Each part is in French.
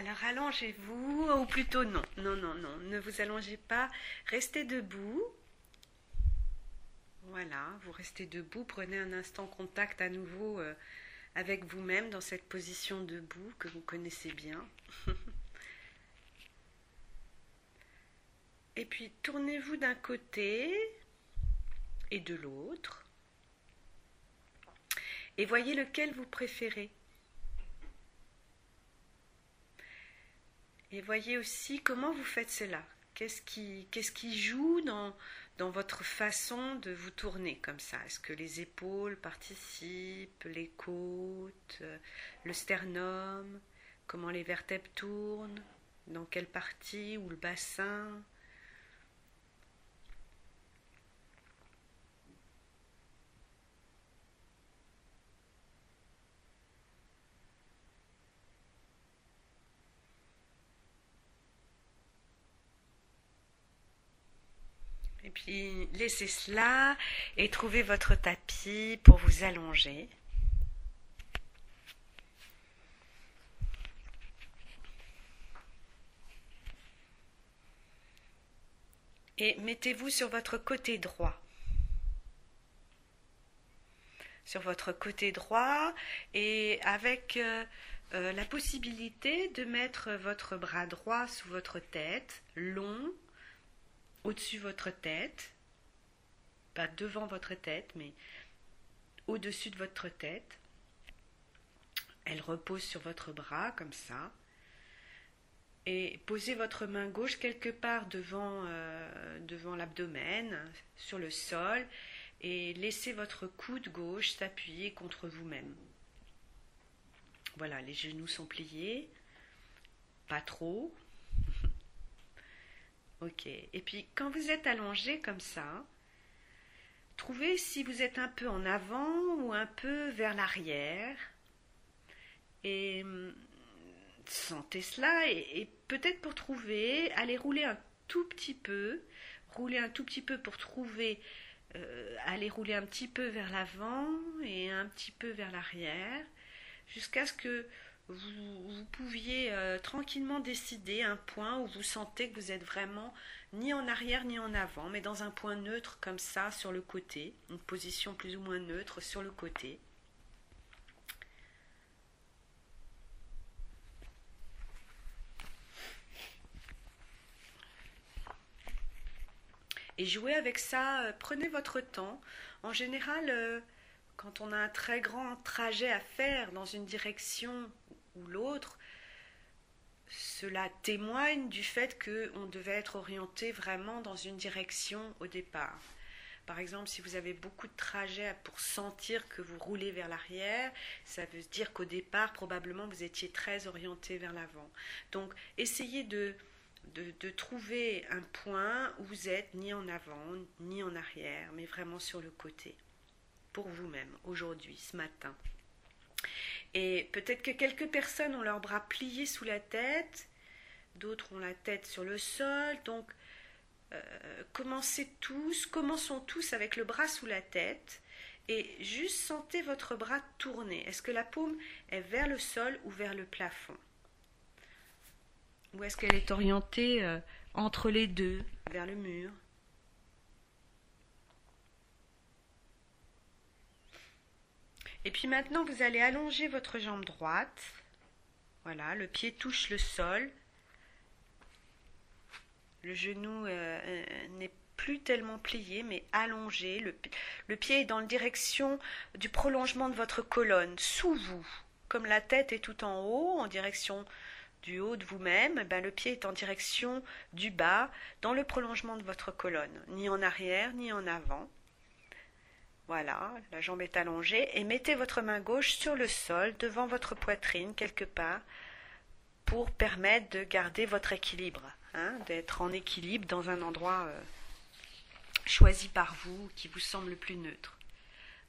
Alors allongez-vous, ou plutôt non, non, non, non, ne vous allongez pas, restez debout. Voilà, vous restez debout, prenez un instant contact à nouveau euh, avec vous-même dans cette position debout que vous connaissez bien. Et puis tournez-vous d'un côté et de l'autre. Et voyez lequel vous préférez. Et voyez aussi comment vous faites cela. Qu'est-ce qui, joue dans, dans votre façon de vous tourner comme ça? Est-ce que les épaules participent, les côtes, le sternum? Comment les vertèbres tournent? Dans quelle partie? Ou le bassin? Et puis laissez cela et trouvez votre tapis pour vous allonger. Et mettez-vous sur votre côté droit. Sur votre côté droit et avec euh, euh, la possibilité de mettre votre bras droit sous votre tête, long, au-dessus de votre tête, pas devant votre tête, mais au-dessus de votre tête. Elle repose sur votre bras comme ça. Et posez votre main gauche quelque part devant, euh, devant l'abdomen, sur le sol, et laissez votre coude gauche s'appuyer contre vous-même. Voilà, les genoux sont pliés, pas trop, Ok. Et puis quand vous êtes allongé comme ça, trouvez si vous êtes un peu en avant ou un peu vers l'arrière. Et hum, sentez cela et, peut-être pour trouver, allez rouler un tout petit peu, rouler un tout petit peu pour trouver, euh, allez rouler un petit peu vers l'avant et un petit peu vers l'arrière, jusqu'à ce que vous, pouviez euh, tranquillement décider un point où vous sentez que vous êtes vraiment ni en arrière ni en avant, mais dans un point neutre comme ça sur le côté, une position plus ou moins neutre sur le côté. Et jouez avec ça, euh, prenez votre temps. En général, euh, quand on a un très grand trajet à faire dans une direction ou l'autre, cela témoigne du fait qu'on devait être orienté vraiment dans une direction au départ. Par exemple, si vous avez beaucoup de trajets pour sentir que vous roulez vers l'arrière, ça veut dire qu'au départ, probablement, vous étiez très orienté vers l'avant. Donc, essayez de, de, de, trouver un point où vous êtes ni en avant, ni en arrière, mais vraiment sur le côté, pour vous-même, aujourd'hui, ce matin. Et peut-être que quelques personnes ont leurs bras pliés sous la tête, d'autres ont la tête sur le sol. Donc, euh, commencez tous, commençons tous avec le bras sous la tête? Et juste sentez votre bras tourner. Est-ce que la paume est vers le sol ou vers le plafond? Ou est-ce qu'elle est orientée euh, entre les deux, vers le mur? Et puis maintenant, vous allez allonger votre jambe droite. Voilà, le pied touche le sol. Le genou euh, euh, n'est plus tellement plié, mais allongé. Le, pied est dans la direction du prolongement de votre colonne, sous vous. Comme la tête est tout en haut, en direction du haut de vous-même, eh ben le pied est en direction du bas, dans le prolongement de votre colonne, ni en arrière, ni en avant. Voilà, la jambe est allongée et mettez votre main gauche sur le sol devant votre poitrine quelque part pour permettre de garder votre équilibre, hein, d'être en équilibre dans un endroit euh, choisi par vous qui vous semble le plus neutre.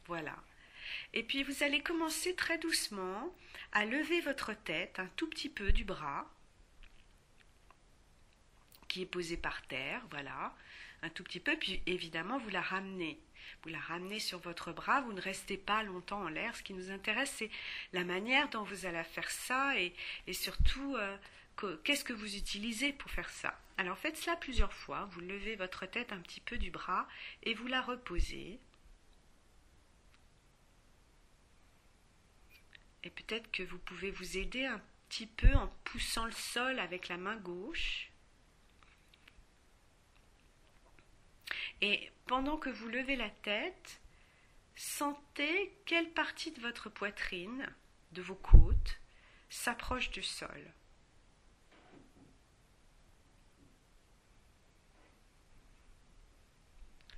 Voilà. Et puis vous allez commencer très doucement à lever votre tête un tout petit peu du bras qui est posé par terre, voilà, un tout petit peu, puis évidemment vous la ramenez vous la ramenez sur votre bras, vous ne restez pas longtemps en l'air. Ce qui nous intéresse, c'est la manière dont vous allez faire ça et, surtout euh, qu'est-ce que vous utilisez pour faire ça Alors faites cela plusieurs fois. Vous levez votre tête un petit peu du bras et vous la reposez. Et peut-être que vous pouvez vous aider un petit peu en poussant le sol avec la main gauche. Et pendant que vous levez la tête, sentez quelle partie de votre poitrine, de vos côtes, s'approche du sol.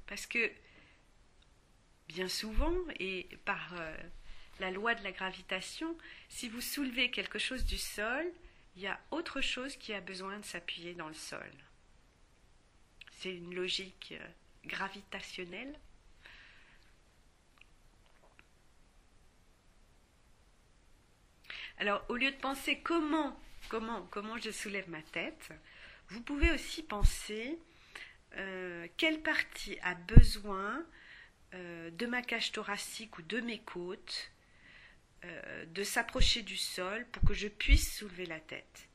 Parce que bien souvent, et par euh, la loi de la gravitation, si vous soulevez quelque chose du sol, il y a autre chose qui a besoin de s'appuyer dans le sol. C'est une logique euh, gravitationnelle. Alors, au lieu de penser comment, comment, comment je soulève ma tête, vous pouvez aussi penser euh, quelle partie a besoin euh, de ma cage thoracique ou de mes côtes euh, de s'approcher du sol pour que je puisse soulever la tête.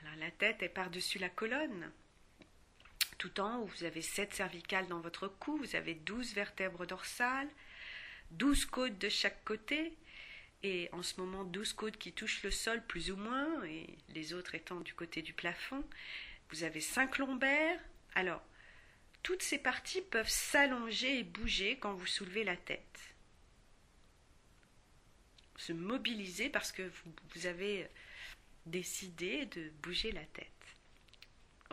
Alors la tête est par-dessus la colonne. Tout en haut, vous avez sept cervicales dans votre cou, vous avez douze vertèbres dorsales, douze côtes de chaque côté, et en ce moment 12 côtes qui touchent le sol plus ou moins, et les autres étant du côté du plafond. Vous avez 5 lombaires. Alors, toutes ces parties peuvent s'allonger et bouger quand vous soulevez la tête. Se mobiliser parce que vous avez décidé de bouger la tête.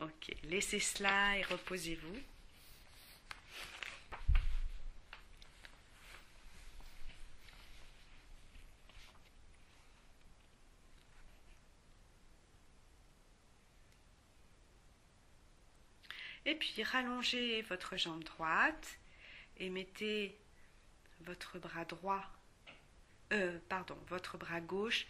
Ok, laissez cela et reposez-vous. Et puis rallongez votre jambe droite et mettez votre bras droit, euh, pardon, votre bras gauche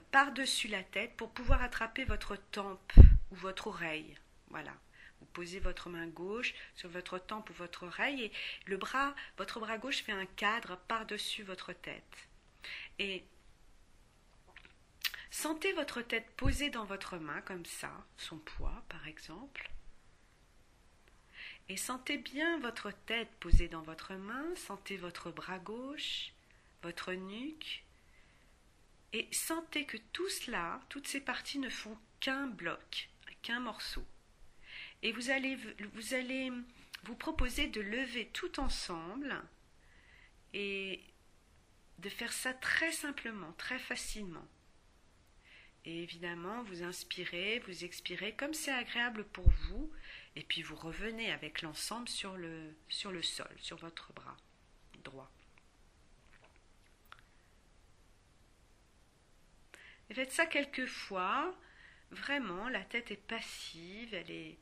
par-dessus la tête pour pouvoir attraper votre tempe ou votre oreille. Voilà. Vous posez votre main gauche sur votre tempe ou votre oreille et le bras, votre bras gauche fait un cadre par-dessus votre tête. Et sentez votre tête posée dans votre main comme ça, son poids par exemple. Et sentez bien votre tête posée dans votre main, sentez votre bras gauche, votre nuque, et sentez que tout cela, toutes ces parties ne font qu'un bloc, qu'un morceau. Et vous allez, vous allez vous proposer de lever tout ensemble et de faire ça très simplement, très facilement. Et évidemment, vous inspirez, vous expirez comme c'est agréable pour vous, et puis vous revenez avec l'ensemble sur le, sur le sol, sur votre bras droit. Faites ça quelques fois. Vraiment, la tête est passive, elle est,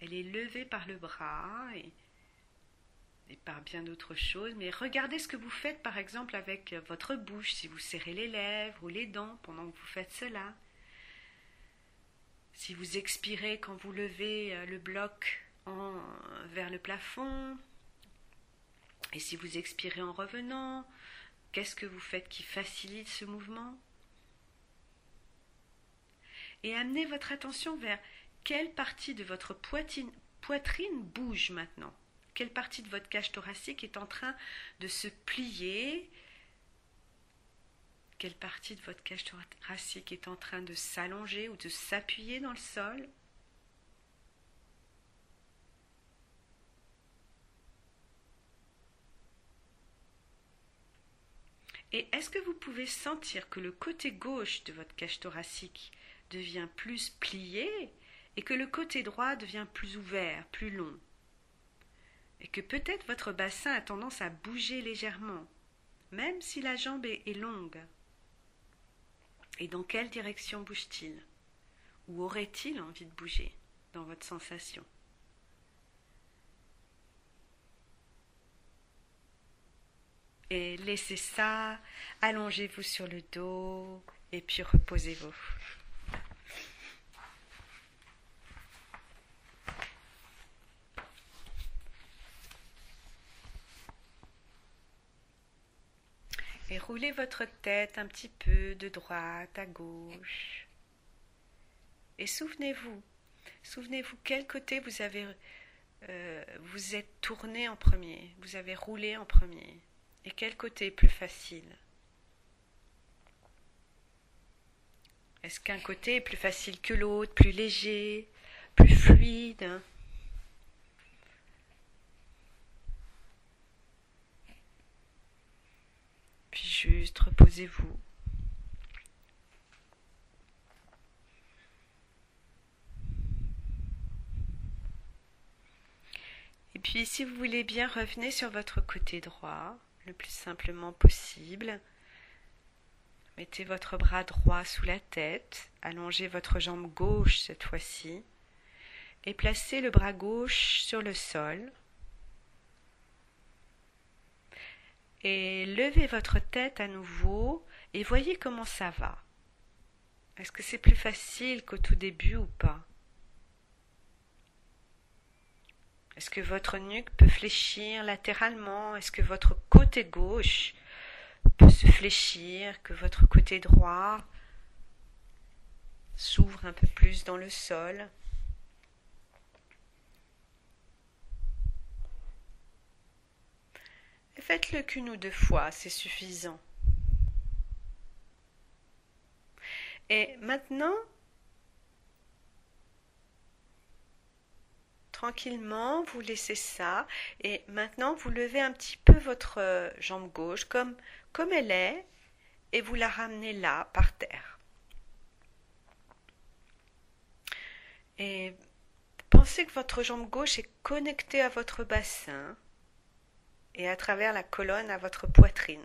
levée par le bras et, par bien d'autres choses. Mais regardez ce que vous faites, par exemple, avec votre bouche, si vous serrez les lèvres ou les dents pendant que vous faites cela. Si vous expirez quand vous levez euh, le bloc vers le plafond, et si vous expirez en revenant, qu'est-ce que vous faites qui facilite ce mouvement? Et amenez votre attention vers quelle partie de votre poitrine, poitrine bouge maintenant. Quelle partie de votre cage thoracique est en train de se plier? Quelle partie de votre cage thoracique est en train de s'allonger ou de s'appuyer dans le sol? Et est-ce que vous pouvez sentir que le côté gauche de votre cage thoracique devient plus plié et que le côté droit devient plus ouvert, plus long. Et que peut-être votre bassin a tendance à bouger légèrement, même si la jambe est longue. Et dans quelle direction bouge-t-il? Ou aurait-il envie de bouger dans votre sensation? Et laissez ça, allongez-vous sur le dos et puis reposez-vous. Et roulez votre tête un petit peu de droite à gauche. Et souvenez-vous, souvenez-vous quel côté vous avez euh, vous êtes tourné en premier, vous avez roulé en premier. Et quel côté est plus facile? Est-ce qu'un côté est plus facile que l'autre, plus léger, plus fluide Puis juste reposez-vous. Et puis si vous voulez bien, revenez sur votre côté droit le plus simplement possible. Mettez votre bras droit sous la tête, allongez votre jambe gauche cette fois-ci, et placez le bras gauche sur le sol. Et levez votre tête à nouveau et voyez comment ça va. Est-ce que c'est plus facile qu'au tout début ou pas? Est-ce que votre nuque peut fléchir latéralement? Est-ce que votre côté gauche peut se fléchir? Que votre côté droit s'ouvre un peu plus dans le sol? Faites-le qu'une ou deux fois, c'est suffisant. Et maintenant, tranquillement, vous laissez ça et maintenant vous levez un petit peu votre euh, jambe gauche comme, comme elle est et vous la ramenez là par terre. Et pensez que votre jambe gauche est connectée à votre bassin et à travers la colonne à votre poitrine.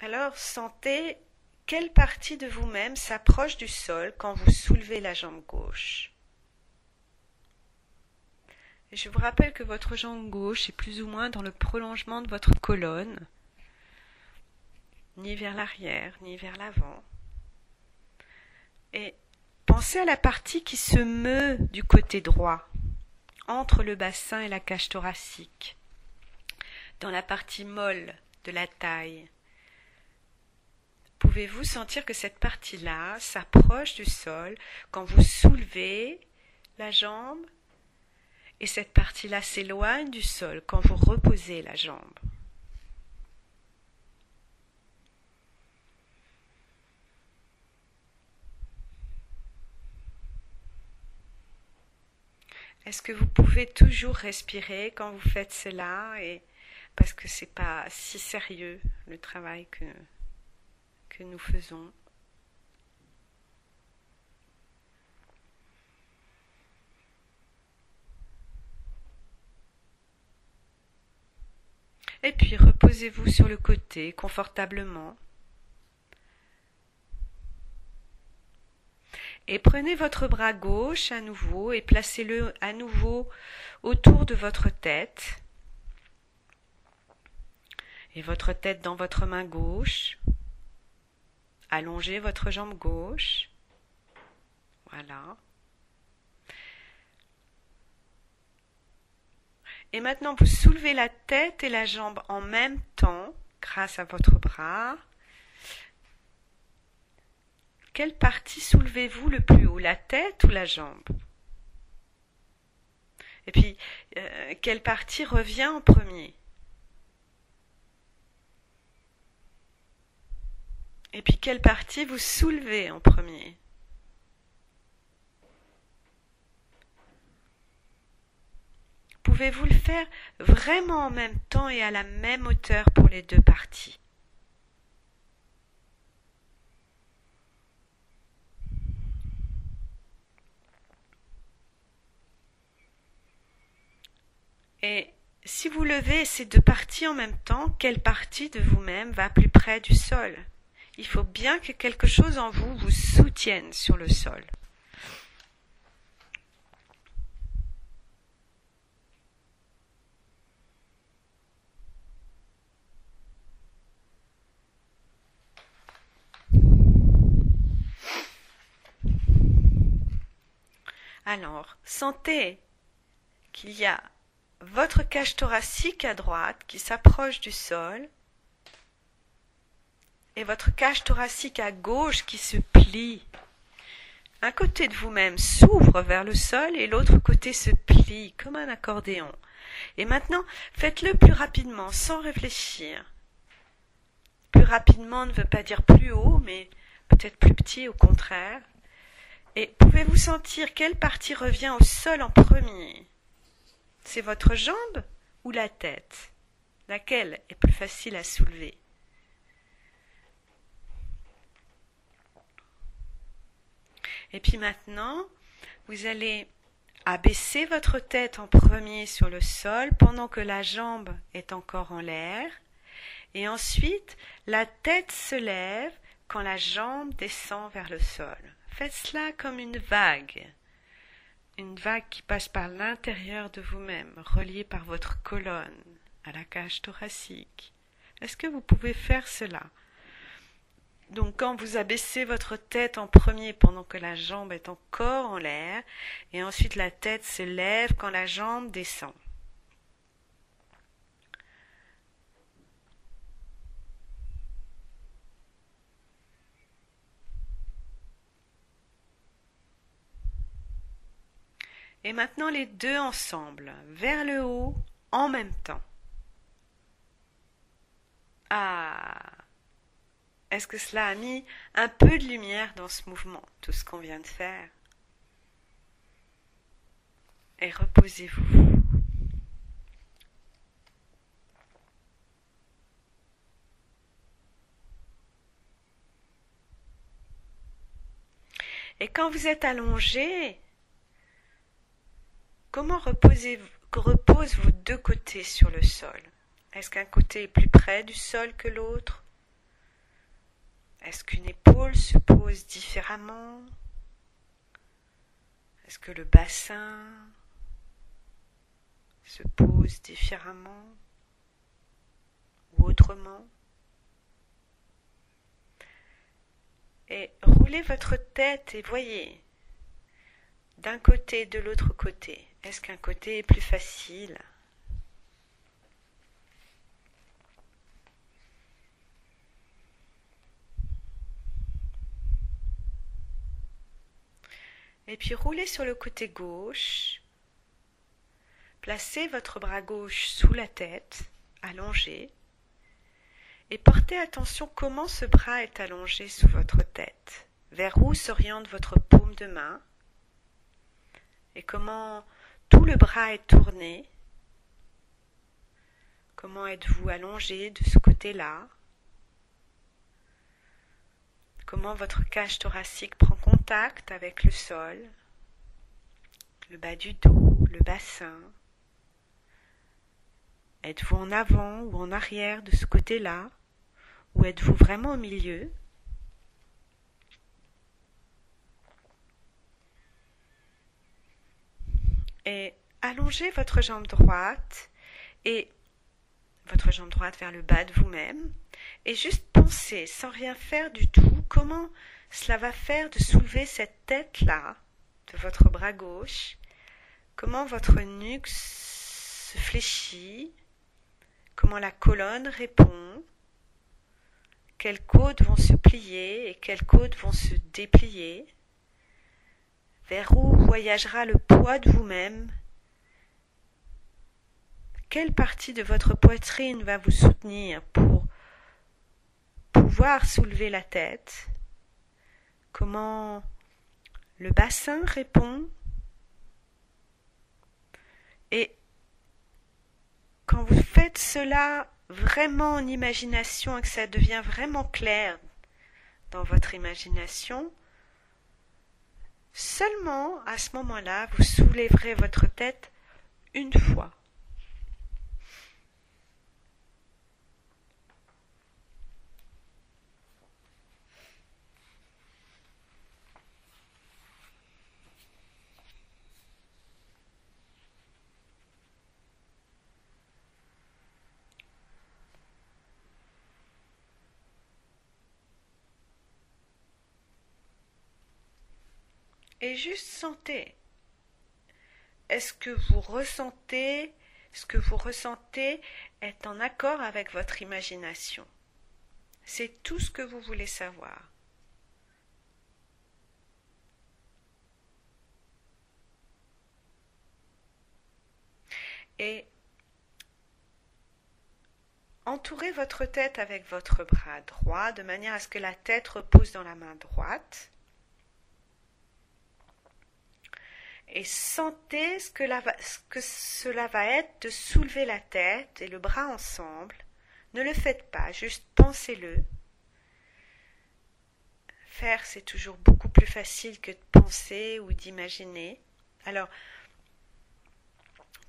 Alors sentez quelle partie de vous-même s'approche du sol quand vous soulevez la jambe gauche Je vous rappelle que votre jambe gauche est plus ou moins dans le prolongement de votre colonne, ni vers l'arrière, ni vers l'avant. Et pensez à la partie qui se meut du côté droit, entre le bassin et la cage thoracique, dans la partie molle de la taille. Pouvez-vous sentir que cette partie-là s'approche du sol quand vous soulevez la jambe? Et cette partie-là s'éloigne du sol quand vous reposez la jambe Est-ce que vous pouvez toujours respirer quand vous faites cela et parce que c'est pas si sérieux le travail que que nous faisons? Et puis reposez-vous sur le côté confortablement. Et prenez votre bras gauche à nouveau et placez-le à nouveau autour de votre tête. Et votre tête dans votre main gauche. Allongez votre jambe gauche. Voilà. Et maintenant, vous soulevez la tête et la jambe en même temps grâce à votre bras. Quelle partie soulevez-vous le plus haut, la tête ou la jambe? Et puis, euh, quelle partie revient en premier? Et puis quelle partie vous soulevez en premier? Pouvez-vous le faire vraiment en même temps et à la même hauteur pour les deux parties? Et si vous levez ces deux parties en même temps, quelle partie de vous-même va plus près du sol? Il faut bien que quelque chose en vous vous soutienne sur le sol. Alors, sentez qu'il y a votre cage thoracique à droite qui s'approche du sol et votre cage thoracique à gauche qui se plie. Un côté de vous-même s'ouvre vers le sol et l'autre côté se plie comme un accordéon. Et maintenant, faites-le plus rapidement, sans réfléchir. Plus rapidement ne veut pas dire plus haut, mais peut-être plus petit au contraire. Et pouvez-vous sentir quelle partie revient au sol en premier? Votre jambe ou la tête? Laquelle est plus facile à soulever? Et puis maintenant, vous allez abaisser votre tête en premier sur le sol pendant que la jambe est encore en l'air. Et ensuite, la tête se lève quand la jambe descend vers le sol. Faites cela comme une vague. Une vague qui passe par l'intérieur de vous-même, reliée par votre colonne à la cage thoracique. Est-ce que vous pouvez faire cela? Donc quand vous abaissez votre tête en premier pendant que la jambe est encore en l'air, et ensuite la tête se lève quand la jambe descend. Et maintenant les deux ensemble, vers le haut, en même temps. Ah est-ce que cela a mis un peu de lumière dans ce mouvement, tout ce qu'on vient de faire? Et reposez-vous. Et quand vous êtes allongé, comment reposez reposent vos deux côtés sur le sol? Est-ce qu'un côté est plus près du sol que l'autre? Est-ce qu'une épaule se pose différemment? Est-ce que le bassin se pose différemment ou autrement? Et roulez votre tête et voyez d'un côté et de l'autre côté. Est-ce qu'un côté est plus facile? Et puis roulez sur le côté gauche. Placez votre bras gauche sous la tête, allongé. Et portez attention comment ce bras est allongé sous votre tête. Vers où s'oriente votre paume de main? Et comment tout le bras est tourné. Comment êtes-vous allongé de ce côté-là? Comment votre cage thoracique prend contact avec le sol, le bas du dos, le bassin. Êtes-vous en avant ou en arrière de ce côté-là? Ou êtes-vous vraiment au milieu? Allongez votre jambe droite et votre jambe droite vers le bas de vous-même. Et juste pensez sans rien faire du tout comment cela va faire de soulever cette tête-là de votre bras gauche, comment votre nuque se fléchit, comment la colonne répond, quelles côtes vont se plier et quelles côtes vont se déplier, vers où voyagera le poids de vous-même, quelle partie de votre poitrine va vous soutenir pour pouvoir soulever la tête, comment le bassin répond? Et quand vous faites cela vraiment en imagination et que ça devient vraiment clair dans votre imagination, seulement à ce moment-là, vous soulèverez votre tête une fois. Et juste sentez est-ce que vous ressentez, ce que vous ressentez est en accord avec votre imagination C'est tout ce que vous voulez savoir. Et entourez votre tête avec votre bras droit de manière à ce que la tête repose dans la main droite. Et sentez ce que, ce que, cela va être de soulever la tête et le bras ensemble. Ne le faites pas, juste pensez-le. Faire, c'est toujours beaucoup plus facile que de penser ou d'imaginer. Alors,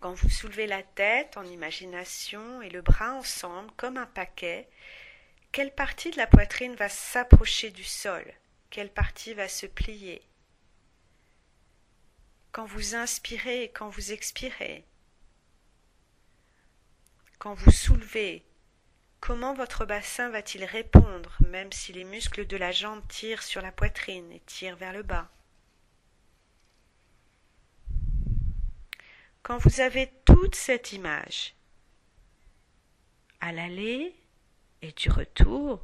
quand vous soulevez la tête en imagination et le bras ensemble comme un paquet, quelle partie de la poitrine va s'approcher du sol? Quelle partie va se plier? Quand vous inspirez et quand vous expirez Quand vous soulevez, comment votre bassin va-t-il répondre même si les muscles de la jambe tirent sur la poitrine et tirent vers le bas? Quand vous avez toute cette image à l'aller et du retour,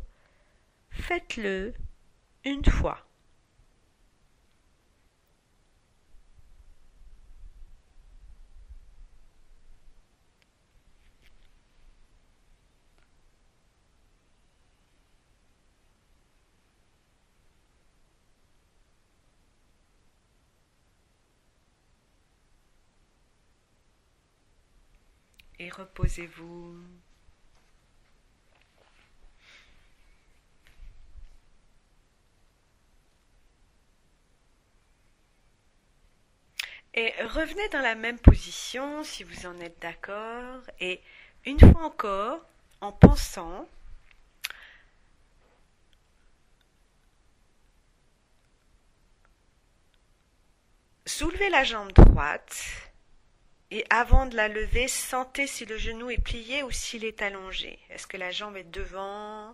faites-le une fois. Et reposez-vous. Et revenez dans la même position si vous en êtes d'accord. Et une fois encore, en pensant, soulevez la jambe droite et avant de la lever, sentez si le genou est plié ou s'il est allongé. Est-ce que la jambe est devant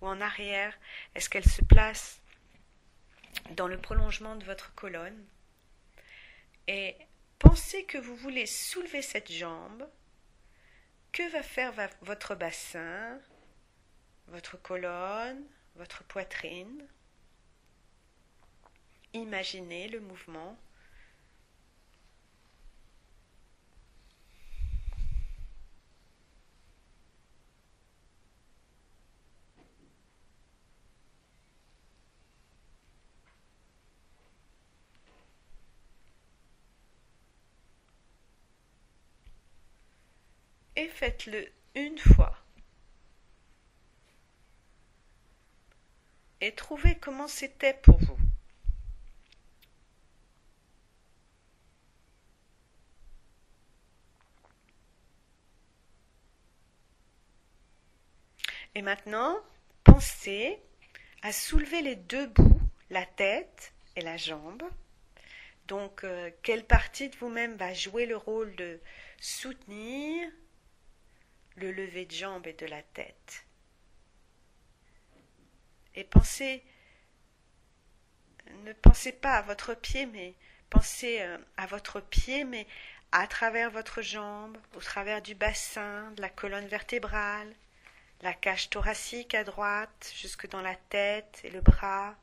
ou en arrière? Est-ce qu'elle se place dans le prolongement de votre colonne? Et pensez que vous voulez soulever cette jambe. Que va faire votre bassin, votre colonne, votre poitrine? Imaginez le mouvement et faites-le une fois. Et trouvez comment c'était pour vous. Et maintenant, pensez à soulever les deux bouts, la tête et la jambe. Donc, euh, quelle partie de vous-même va jouer le rôle de soutenir, le lever de jambes et de la tête. Et pensez, ne pensez pas à votre pied, mais pensez euh, à votre pied, mais à travers votre jambe, au travers du bassin, de la colonne vertébrale, la cage thoracique à droite, jusque dans la tête et le bras.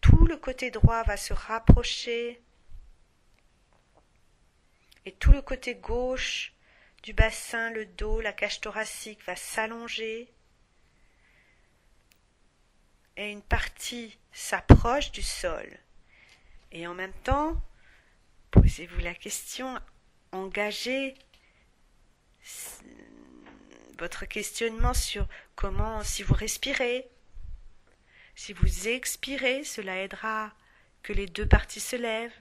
Tout le côté droit va se rapprocher et tout le côté gauche du bassin, le dos, la cage thoracique va s'allonger et une partie s'approche du sol. Et en même temps, posez-vous la question, engagez votre questionnement sur comment, si vous respirez, si vous expirez, cela aidera que les deux parties se lèvent.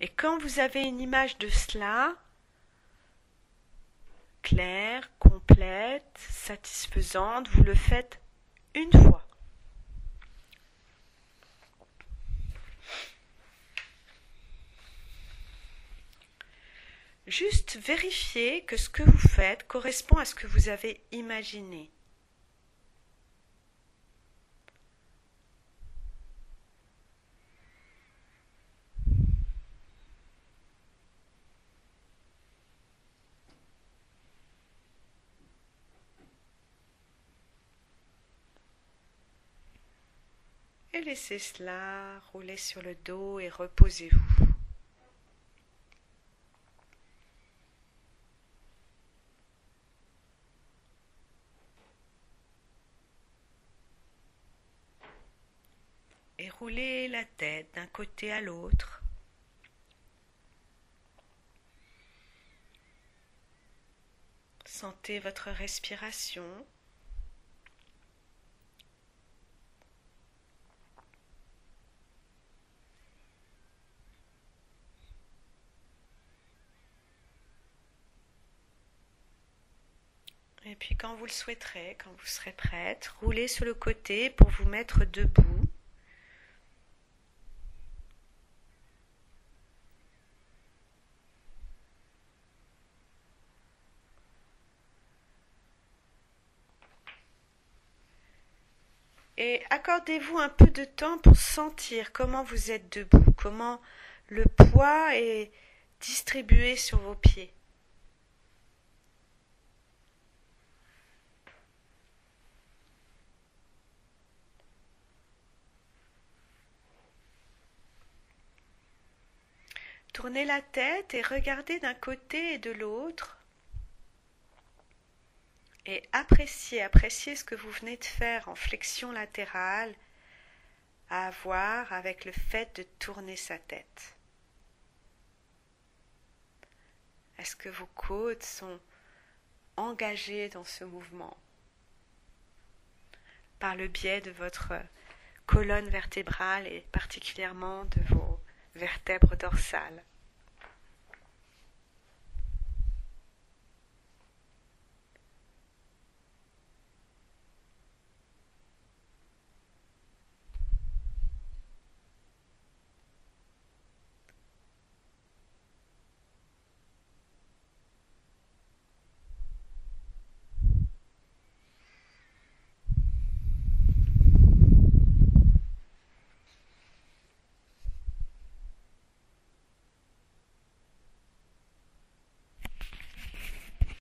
Et quand vous avez une image de cela, claire, complète, satisfaisante, vous le faites une fois. Juste vérifiez que ce que vous faites correspond à ce que vous avez imaginé. Laissez cela rouler sur le dos et reposez-vous. Et roulez la tête d'un côté à l'autre. Sentez votre respiration. Et puis quand vous le souhaiterez, quand vous serez prête, roulez sur le côté pour vous mettre debout. Et accordez-vous un peu de temps pour sentir comment vous êtes debout, comment le poids est distribué sur vos pieds. Tournez la tête et regardez d'un côté et de l'autre et appréciez, appréciez ce que vous venez de faire en flexion latérale à avoir avec le fait de tourner sa tête. Est-ce que vos côtes sont engagées dans ce mouvement par le biais de votre colonne vertébrale et particulièrement de vos vertèbres dorsales?